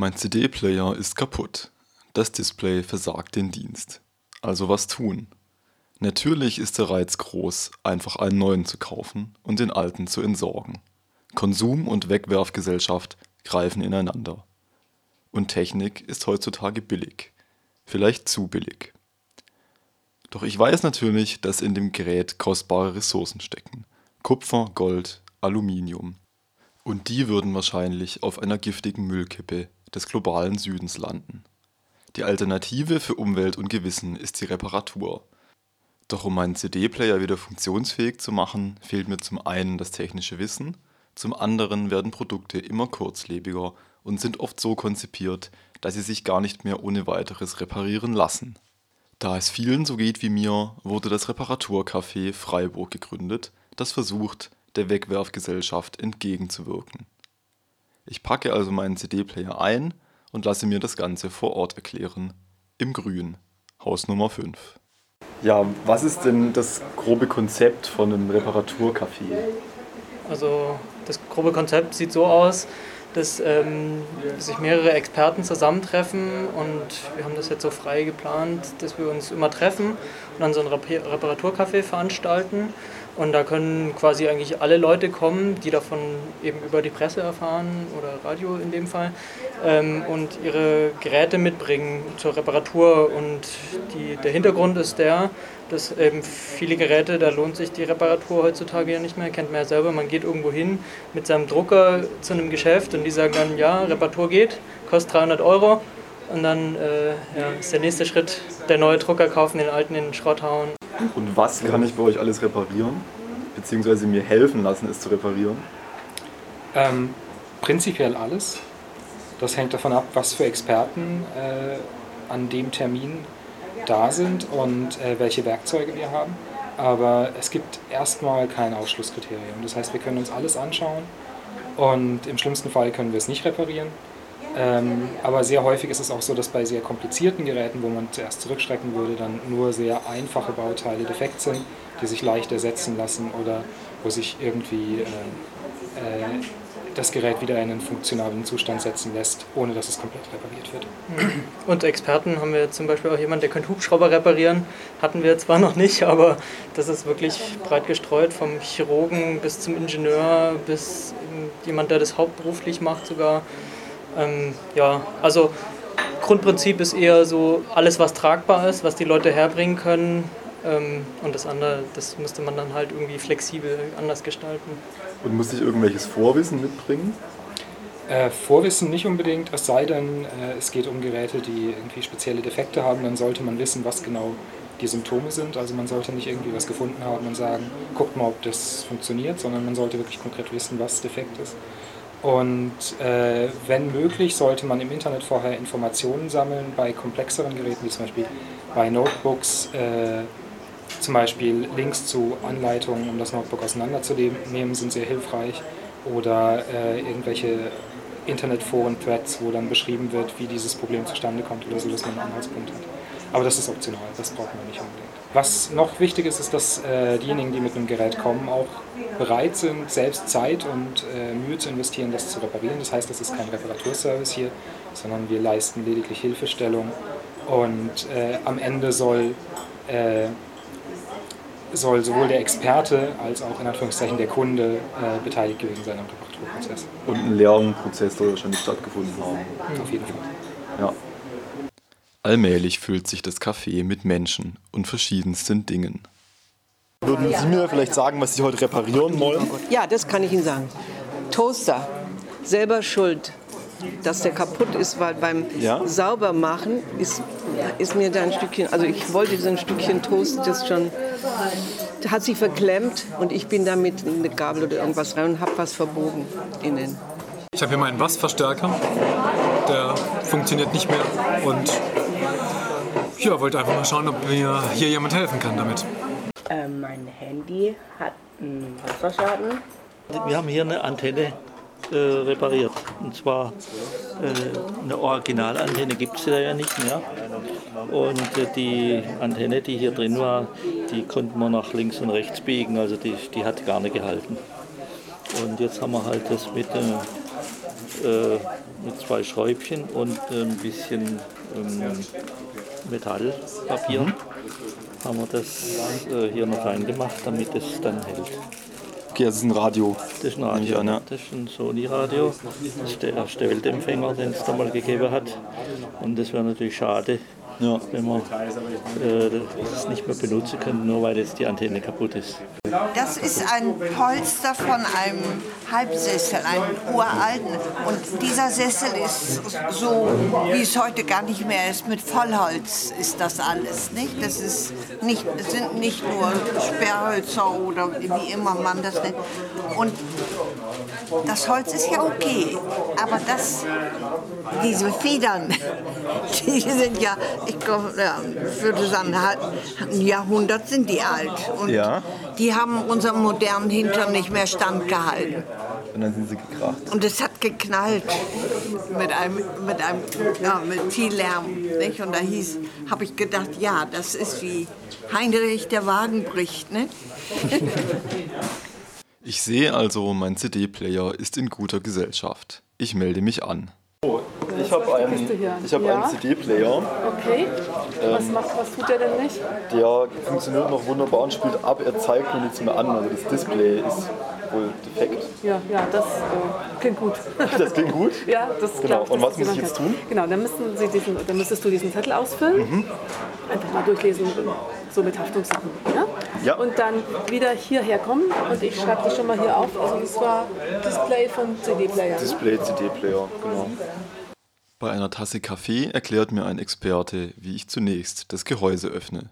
Mein CD-Player ist kaputt. Das Display versagt den Dienst. Also was tun? Natürlich ist der Reiz groß, einfach einen neuen zu kaufen und den alten zu entsorgen. Konsum und Wegwerfgesellschaft greifen ineinander. Und Technik ist heutzutage billig. Vielleicht zu billig. Doch ich weiß natürlich, dass in dem Gerät kostbare Ressourcen stecken. Kupfer, Gold, Aluminium. Und die würden wahrscheinlich auf einer giftigen Müllkippe des globalen Südens landen. Die Alternative für Umwelt und Gewissen ist die Reparatur. Doch um meinen CD-Player wieder funktionsfähig zu machen, fehlt mir zum einen das technische Wissen, zum anderen werden Produkte immer kurzlebiger und sind oft so konzipiert, dass sie sich gar nicht mehr ohne weiteres reparieren lassen. Da es vielen so geht wie mir, wurde das Reparaturcafé Freiburg gegründet, das versucht, der Wegwerfgesellschaft entgegenzuwirken. Ich packe also meinen CD-Player ein und lasse mir das Ganze vor Ort erklären. Im Grün, Haus Nummer 5. Ja, was ist denn das grobe Konzept von einem Reparaturcafé? Also das grobe Konzept sieht so aus, dass ähm, sich mehrere Experten zusammentreffen und wir haben das jetzt so frei geplant, dass wir uns immer treffen und dann so ein Reparaturcafé veranstalten und da können quasi eigentlich alle Leute kommen, die davon eben über die Presse erfahren oder Radio in dem Fall ähm, und ihre Geräte mitbringen zur Reparatur. Und die, der Hintergrund ist der, dass eben viele Geräte, da lohnt sich die Reparatur heutzutage ja nicht mehr, kennt man ja selber, man geht irgendwo hin mit seinem Drucker zu einem Geschäft und die sagen dann, ja, Reparatur geht, kostet 300 Euro. Und dann äh, ja, ist der nächste Schritt, der neue Drucker kaufen, den alten in den Schrott hauen und was kann ich bei euch alles reparieren? Beziehungsweise mir helfen lassen, es zu reparieren? Ähm, prinzipiell alles. Das hängt davon ab, was für Experten äh, an dem Termin da sind und äh, welche Werkzeuge wir haben. Aber es gibt erstmal kein Ausschlusskriterium. Das heißt, wir können uns alles anschauen und im schlimmsten Fall können wir es nicht reparieren. Ähm, aber sehr häufig ist es auch so, dass bei sehr komplizierten Geräten, wo man zuerst zurückschrecken würde, dann nur sehr einfache Bauteile defekt sind, die sich leicht ersetzen lassen oder wo sich irgendwie äh, äh, das Gerät wieder in einen funktionalen Zustand setzen lässt, ohne dass es komplett repariert wird. Und Experten haben wir zum Beispiel auch jemanden, der könnte Hubschrauber reparieren. Hatten wir zwar noch nicht, aber das ist wirklich breit gestreut, vom Chirurgen bis zum Ingenieur bis jemand, der das hauptberuflich macht sogar. Ähm, ja, also Grundprinzip ist eher so alles, was tragbar ist, was die Leute herbringen können. Ähm, und das andere, das müsste man dann halt irgendwie flexibel anders gestalten. Und muss ich irgendwelches Vorwissen mitbringen? Äh, Vorwissen nicht unbedingt, es sei denn, äh, es geht um Geräte, die irgendwie spezielle Defekte haben, dann sollte man wissen, was genau die Symptome sind. Also man sollte nicht irgendwie was gefunden haben und sagen, guckt mal, ob das funktioniert, sondern man sollte wirklich konkret wissen, was defekt ist. Und äh, wenn möglich, sollte man im Internet vorher Informationen sammeln bei komplexeren Geräten, wie zum Beispiel bei Notebooks, äh, zum Beispiel Links zu Anleitungen, um das Notebook auseinanderzunehmen, sind sehr hilfreich. Oder äh, irgendwelche Internetforen-Threads, wo dann beschrieben wird, wie dieses Problem zustande kommt oder so, dass man einen Anhaltspunkt hat. Aber das ist optional, das braucht man nicht unbedingt. Was noch wichtig ist, ist, dass äh, diejenigen, die mit einem Gerät kommen, auch bereit sind, selbst Zeit und äh, Mühe zu investieren, das zu reparieren. Das heißt, das ist kein Reparaturservice hier, sondern wir leisten lediglich Hilfestellung und äh, am Ende soll, äh, soll sowohl der Experte als auch in Anführungszeichen der Kunde äh, beteiligt gewesen sein am Reparaturprozess. Und ein Lernprozess soll wahrscheinlich stattgefunden haben. Auf jeden Fall. Ja. Allmählich füllt sich das Café mit Menschen und verschiedensten Dingen. Würden Sie mir vielleicht sagen, was Sie heute reparieren wollen? Ja, das kann ich Ihnen sagen. Toaster, selber schuld, dass der kaputt ist, weil beim ja? Saubermachen ist, ist mir da ein Stückchen, also ich wollte so ein Stückchen Toast, das schon, hat sich verklemmt und ich bin da mit einer Gabel oder irgendwas rein und habe was verbogen innen. Ich habe hier meinen Bassverstärker, der funktioniert nicht mehr und ja, wollte einfach mal schauen, ob mir hier jemand helfen kann damit. Äh, mein Handy hat einen Wasserschaden. Wir haben hier eine Antenne äh, repariert. Und zwar äh, eine Originalantenne gibt es ja nicht mehr. Und äh, die Antenne, die hier drin war, die konnten wir nach links und rechts biegen. Also die, die hat gar nicht gehalten. Und jetzt haben wir halt das mit, äh, äh, mit zwei Schräubchen und ein bisschen ähm, Metallpapier mhm. haben wir das äh, hier noch reingemacht, damit es dann hält. Okay, das ist ein Radio. Das ist ein Radio. An, ja. Das ist ein Sony-Radio. Das ist der erste Weltempfänger, den es da mal gegeben hat. Und das wäre natürlich schade, ja. wenn man äh, das nicht mehr benutzen kann, nur weil jetzt die Antenne kaputt ist. Das ist ein Polster von einem Halbsessel, einem uralten. Und dieser Sessel ist so, wie es heute gar nicht mehr ist, mit Vollholz ist das alles. Nicht? Das ist nicht, sind nicht nur Sperrhölzer oder wie immer man das nennt. Und das Holz ist ja okay, aber das, diese Federn, die sind ja, ich glaube, ja, würde sagen, ein Jahrhundert sind die alt. Und ja. Die haben unserem modernen Hintern nicht mehr standgehalten. Und dann sind sie gekracht. Und es hat geknallt mit einem, mit einem, ja, mit viel Lärm. Nicht? Und da hieß, habe ich gedacht, ja, das ist wie Heinrich der Wagen bricht. Ne? Ich sehe also, mein CD-Player ist in guter Gesellschaft. Ich melde mich an. Oh, ich habe einen, hab ja. einen CD-Player. Okay. Ähm, was, macht, was tut der denn nicht? Der funktioniert noch wunderbar und spielt ab. Er zeigt nur nichts mehr an. Also das Display ist wohl defekt. Ja, ja das äh, klingt gut. Das klingt gut? ja, das genau. Ich, Und was muss ich jetzt tun? Genau, dann, müssen Sie diesen, dann müsstest du diesen Zettel ausfüllen. Mhm. Einfach mal durchlesen, so mit Haftungssachen. Ja? Ja. Und dann wieder hierher kommen und ich schreibe das schon mal hier auf. Also das war Display von CD-Player. Display CD-Player, genau. Bei einer Tasse Kaffee erklärt mir ein Experte, wie ich zunächst das Gehäuse öffne.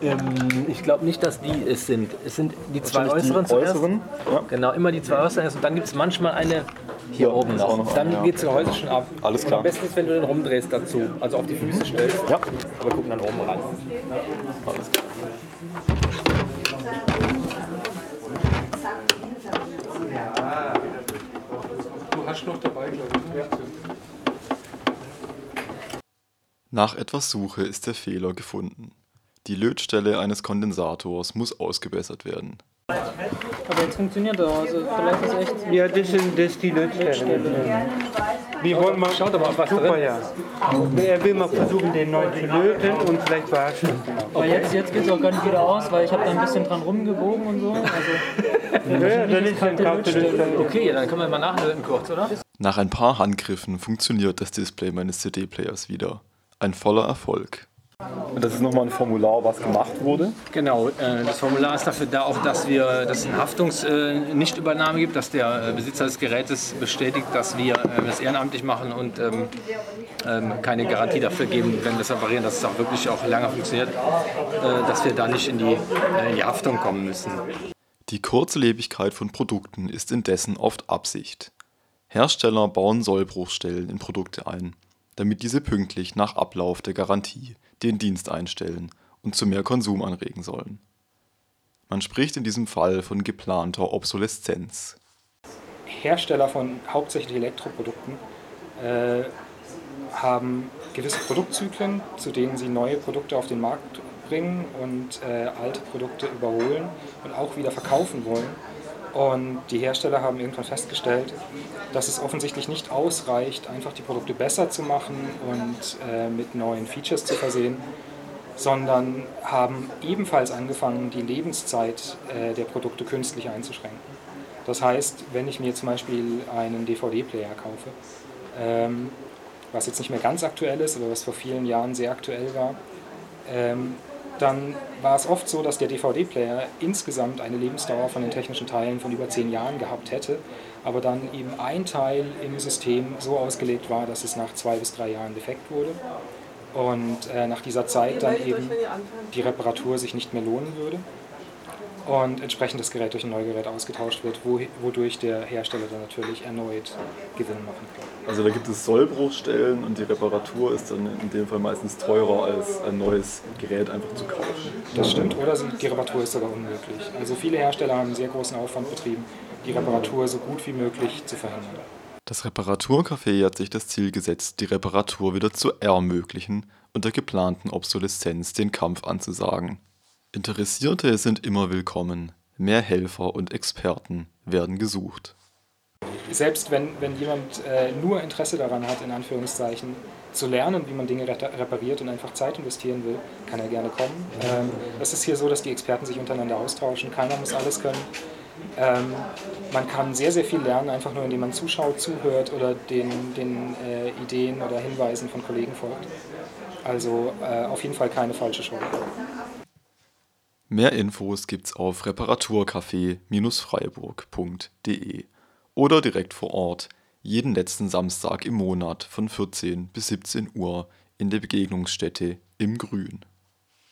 Ähm, ich glaube nicht, dass die es sind. Es sind die zwei äußeren die zuerst. Äußeren, ja. Genau, immer die zwei äußeren und dann gibt es manchmal eine hier ja, oben noch. noch. Dann ja. geht das Gehäuse schon ab. Alles klar. Und am besten ist, wenn du den rumdrehst dazu, also auf die Füße stellst. Ja. Aber gucken dann oben ran. Alles klar. Du hast noch dabei, glaube ich. Ja. Nach etwas Suche ist der Fehler gefunden. Die Lötstelle eines Kondensators muss ausgebessert werden. Aber jetzt funktioniert er, also vielleicht ist echt. Ja, das, sind, das ist die Lötstelle. Wir wollen mal, Schaut aber, was super, drin ja. Er will mal versuchen, den neu zu löten und vielleicht verarschen. Aber jetzt, jetzt geht es auch gar nicht wieder aus, weil ich habe da ein bisschen dran rumgebogen und so. Also, ja, dann ist kalte Lötstelle. Okay, dann können wir mal nachlöten kurz, oder? Nach ein paar Handgriffen funktioniert das Display meines CD-Players wieder. Ein voller Erfolg. Das ist nochmal ein Formular, was gemacht wurde? Genau, äh, das Formular ist dafür da, auch dass wir, dass es eine Haftungsnichtübernahme äh, gibt, dass der äh, Besitzer des Gerätes bestätigt, dass wir das ehrenamtlich machen und ähm, ähm, keine Garantie dafür geben, wenn wir es reparieren, dass es auch wirklich auch lange funktioniert, dass wir da nicht in die, in die Haftung kommen müssen. Die Kurzlebigkeit von Produkten ist indessen oft Absicht. Hersteller bauen Sollbruchstellen in Produkte ein, damit diese pünktlich nach Ablauf der Garantie den Dienst einstellen und zu mehr Konsum anregen sollen. Man spricht in diesem Fall von geplanter Obsoleszenz. Hersteller von hauptsächlich Elektroprodukten äh, haben gewisse Produktzyklen, zu denen sie neue Produkte auf den Markt bringen und äh, alte Produkte überholen und auch wieder verkaufen wollen. Und die Hersteller haben irgendwann festgestellt, dass es offensichtlich nicht ausreicht, einfach die Produkte besser zu machen und äh, mit neuen Features zu versehen, sondern haben ebenfalls angefangen, die Lebenszeit äh, der Produkte künstlich einzuschränken. Das heißt, wenn ich mir zum Beispiel einen DVD-Player kaufe, ähm, was jetzt nicht mehr ganz aktuell ist, aber was vor vielen Jahren sehr aktuell war, ähm, dann war es oft so, dass der DVD-Player insgesamt eine Lebensdauer von den technischen Teilen von über zehn Jahren gehabt hätte, aber dann eben ein Teil im System so ausgelegt war, dass es nach zwei bis drei Jahren defekt wurde und äh, nach dieser Zeit dann eben die Reparatur sich nicht mehr lohnen würde und entsprechend das Gerät durch ein Neugerät ausgetauscht wird, wodurch der Hersteller dann natürlich erneut Gewinn machen kann. Also da gibt es Sollbruchstellen und die Reparatur ist dann in dem Fall meistens teurer als ein neues Gerät einfach zu kaufen. Das stimmt, oder die Reparatur ist sogar unmöglich. Also viele Hersteller haben einen sehr großen Aufwand betrieben, die Reparatur so gut wie möglich zu verhindern. Das Reparaturcafé hat sich das Ziel gesetzt, die Reparatur wieder zu ermöglichen und der geplanten Obsoleszenz den Kampf anzusagen. Interessierte sind immer willkommen, mehr Helfer und Experten werden gesucht Selbst wenn, wenn jemand äh, nur Interesse daran hat, in Anführungszeichen, zu lernen, wie man Dinge repariert und einfach Zeit investieren will, kann er gerne kommen. Ähm, es ist hier so, dass die Experten sich untereinander austauschen. Keiner muss alles können. Ähm, man kann sehr, sehr viel lernen, einfach nur indem man zuschaut, zuhört oder den, den äh, Ideen oder Hinweisen von Kollegen folgt. Also äh, auf jeden Fall keine falsche Schule. Mehr Infos gibt's auf reparaturcafé-freiburg.de oder direkt vor Ort jeden letzten Samstag im Monat von 14 bis 17 Uhr in der Begegnungsstätte im Grün.